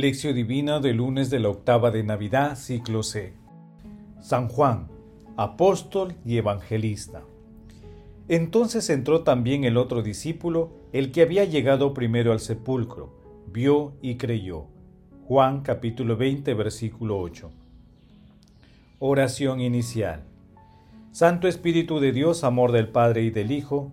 Lección Divina del lunes de la octava de Navidad, ciclo C. San Juan, apóstol y evangelista. Entonces entró también el otro discípulo, el que había llegado primero al sepulcro, vio y creyó. Juan capítulo 20, versículo 8. Oración inicial. Santo Espíritu de Dios, amor del Padre y del Hijo,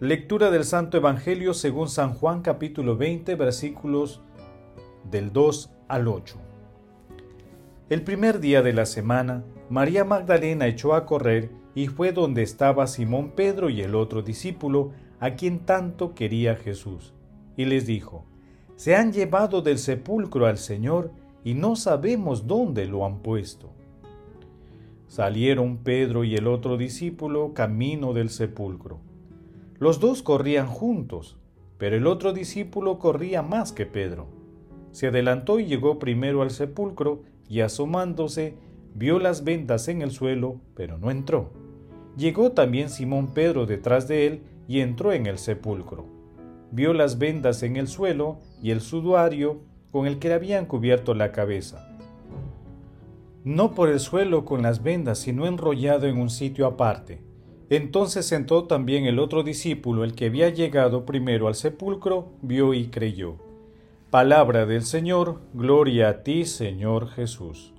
Lectura del Santo Evangelio según San Juan capítulo 20 versículos del 2 al 8. El primer día de la semana, María Magdalena echó a correr y fue donde estaba Simón Pedro y el otro discípulo, a quien tanto quería Jesús, y les dijo, Se han llevado del sepulcro al Señor y no sabemos dónde lo han puesto. Salieron Pedro y el otro discípulo camino del sepulcro los dos corrían juntos, pero el otro discípulo corría más que Pedro. Se adelantó y llegó primero al sepulcro y asomándose vio las vendas en el suelo, pero no entró. Llegó también Simón Pedro detrás de él y entró en el sepulcro. Vio las vendas en el suelo y el sudario con el que le habían cubierto la cabeza. No por el suelo con las vendas, sino enrollado en un sitio aparte. Entonces entró también el otro discípulo, el que había llegado primero al sepulcro, vio y creyó. Palabra del Señor, gloria a ti, Señor Jesús.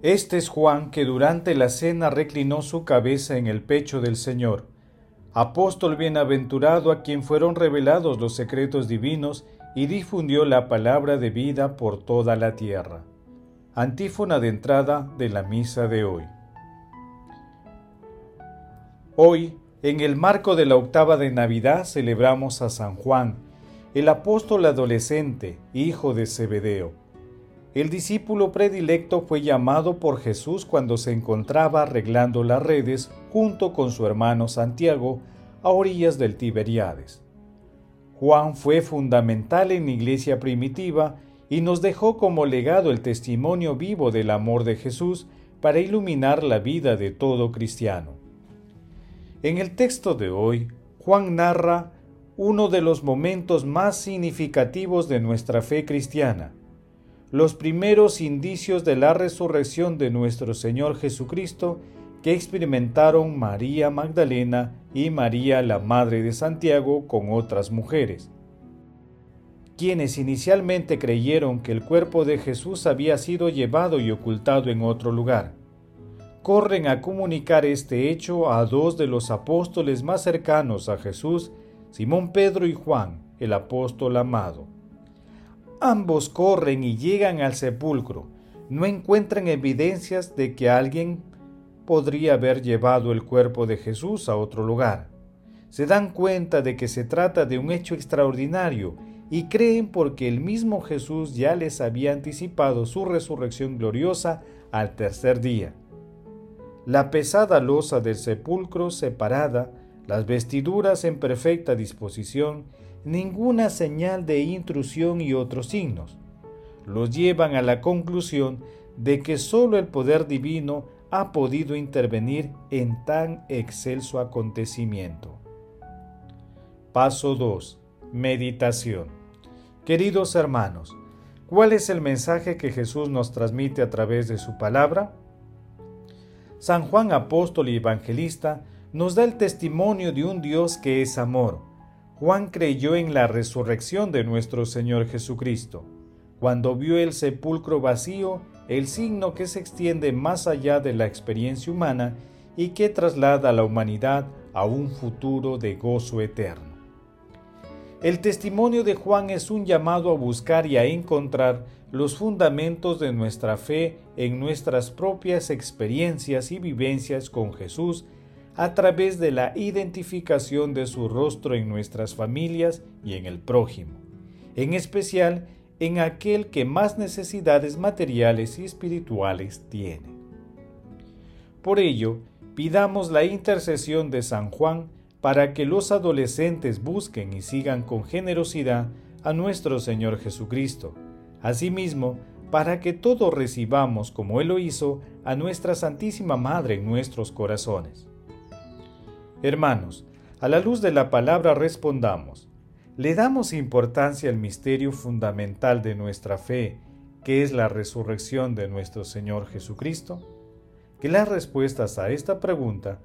Este es Juan que durante la cena reclinó su cabeza en el pecho del Señor, apóstol bienaventurado a quien fueron revelados los secretos divinos y difundió la palabra de vida por toda la tierra. Antífona de entrada de la misa de hoy. Hoy, en el marco de la octava de Navidad, celebramos a San Juan, el apóstol adolescente, hijo de Zebedeo. El discípulo predilecto fue llamado por Jesús cuando se encontraba arreglando las redes junto con su hermano Santiago a orillas del Tiberiades. Juan fue fundamental en la iglesia primitiva y nos dejó como legado el testimonio vivo del amor de Jesús para iluminar la vida de todo cristiano. En el texto de hoy, Juan narra uno de los momentos más significativos de nuestra fe cristiana, los primeros indicios de la resurrección de nuestro Señor Jesucristo que experimentaron María Magdalena y María la Madre de Santiago con otras mujeres quienes inicialmente creyeron que el cuerpo de Jesús había sido llevado y ocultado en otro lugar. Corren a comunicar este hecho a dos de los apóstoles más cercanos a Jesús, Simón Pedro y Juan, el apóstol amado. Ambos corren y llegan al sepulcro. No encuentran evidencias de que alguien podría haber llevado el cuerpo de Jesús a otro lugar. Se dan cuenta de que se trata de un hecho extraordinario y creen porque el mismo Jesús ya les había anticipado su resurrección gloriosa al tercer día. La pesada losa del sepulcro separada, las vestiduras en perfecta disposición, ninguna señal de intrusión y otros signos, los llevan a la conclusión de que sólo el poder divino ha podido intervenir en tan excelso acontecimiento. Paso 2. Meditación. Queridos hermanos, ¿cuál es el mensaje que Jesús nos transmite a través de su palabra? San Juan apóstol y evangelista nos da el testimonio de un Dios que es amor. Juan creyó en la resurrección de nuestro Señor Jesucristo. Cuando vio el sepulcro vacío, el signo que se extiende más allá de la experiencia humana y que traslada a la humanidad a un futuro de gozo eterno. El testimonio de Juan es un llamado a buscar y a encontrar los fundamentos de nuestra fe en nuestras propias experiencias y vivencias con Jesús a través de la identificación de su rostro en nuestras familias y en el prójimo, en especial en aquel que más necesidades materiales y espirituales tiene. Por ello, pidamos la intercesión de San Juan para que los adolescentes busquen y sigan con generosidad a nuestro Señor Jesucristo. Asimismo, para que todos recibamos, como Él lo hizo, a nuestra Santísima Madre en nuestros corazones. Hermanos, a la luz de la palabra respondamos, ¿le damos importancia al misterio fundamental de nuestra fe, que es la resurrección de nuestro Señor Jesucristo? Que las respuestas a esta pregunta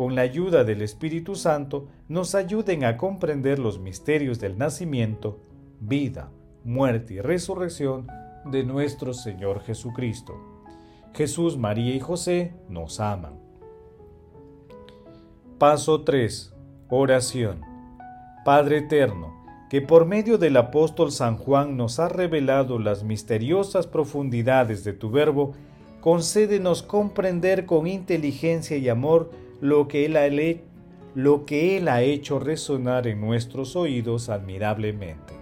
con la ayuda del Espíritu Santo, nos ayuden a comprender los misterios del nacimiento, vida, muerte y resurrección de nuestro Señor Jesucristo. Jesús, María y José nos aman. Paso 3. Oración. Padre Eterno, que por medio del apóstol San Juan nos ha revelado las misteriosas profundidades de tu verbo, concédenos comprender con inteligencia y amor lo que Él ha, hecho resonar en nuestros oídos admirablemente.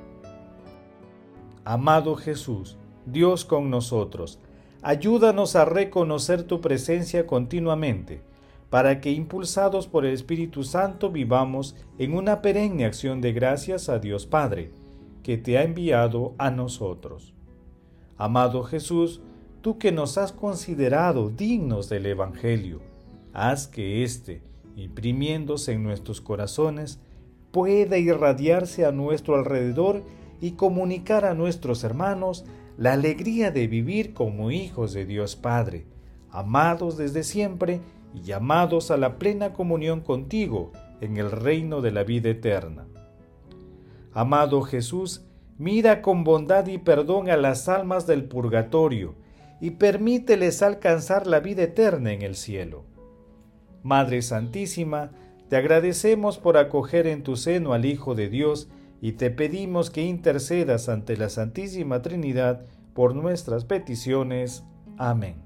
Amado Jesús, Dios con nosotros, ayúdanos a reconocer tu presencia continuamente, para que impulsados por el Espíritu Santo vivamos en una perenne acción de gracias a Dios Padre, que te ha enviado a nosotros. Amado Jesús, tú que nos has considerado dignos del Evangelio, haz que éste, imprimiéndose en nuestros corazones, pueda irradiarse a nuestro alrededor y comunicar a nuestros hermanos la alegría de vivir como hijos de Dios Padre, amados desde siempre y llamados a la plena comunión contigo en el reino de la vida eterna. Amado Jesús, mira con bondad y perdón a las almas del purgatorio y permíteles alcanzar la vida eterna en el cielo. Madre Santísima, te agradecemos por acoger en tu seno al Hijo de Dios y te pedimos que intercedas ante la Santísima Trinidad por nuestras peticiones. Amén.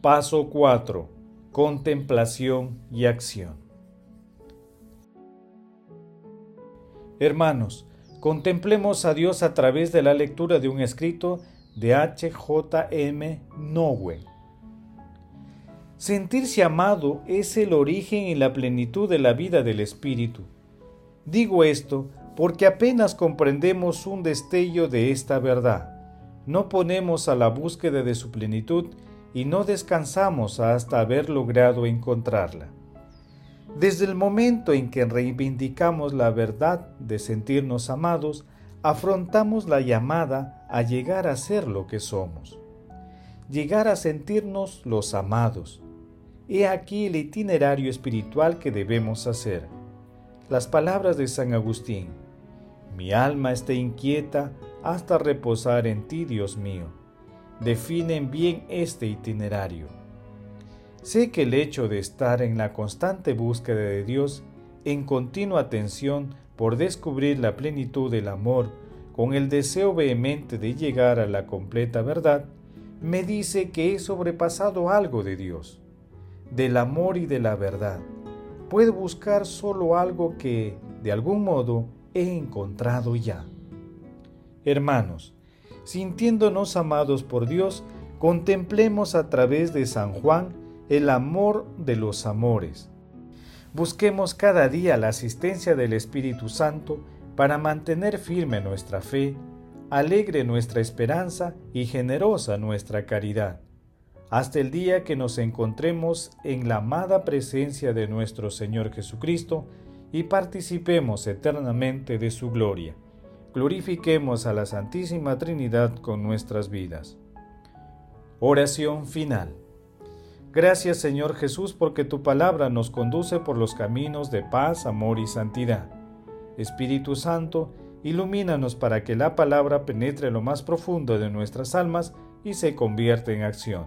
Paso 4. Contemplación y acción. Hermanos, contemplemos a Dios a través de la lectura de un escrito de H. J. M. Nowe Sentirse amado es el origen y la plenitud de la vida del Espíritu. Digo esto porque apenas comprendemos un destello de esta verdad. No ponemos a la búsqueda de su plenitud y no descansamos hasta haber logrado encontrarla. Desde el momento en que reivindicamos la verdad de sentirnos amados, afrontamos la llamada a llegar a ser lo que somos. Llegar a sentirnos los amados, He aquí el itinerario espiritual que debemos hacer. Las palabras de San Agustín. Mi alma está inquieta hasta reposar en ti, Dios mío. Definen bien este itinerario. Sé que el hecho de estar en la constante búsqueda de Dios, en continua atención por descubrir la plenitud del amor, con el deseo vehemente de llegar a la completa verdad, me dice que he sobrepasado algo de Dios del amor y de la verdad. Puedo buscar solo algo que, de algún modo, he encontrado ya. Hermanos, sintiéndonos amados por Dios, contemplemos a través de San Juan el amor de los amores. Busquemos cada día la asistencia del Espíritu Santo para mantener firme nuestra fe, alegre nuestra esperanza y generosa nuestra caridad hasta el día que nos encontremos en la amada presencia de nuestro Señor Jesucristo y participemos eternamente de su gloria. Glorifiquemos a la Santísima Trinidad con nuestras vidas. Oración final. Gracias Señor Jesús porque tu palabra nos conduce por los caminos de paz, amor y santidad. Espíritu Santo, ilumínanos para que la palabra penetre lo más profundo de nuestras almas y se convierta en acción.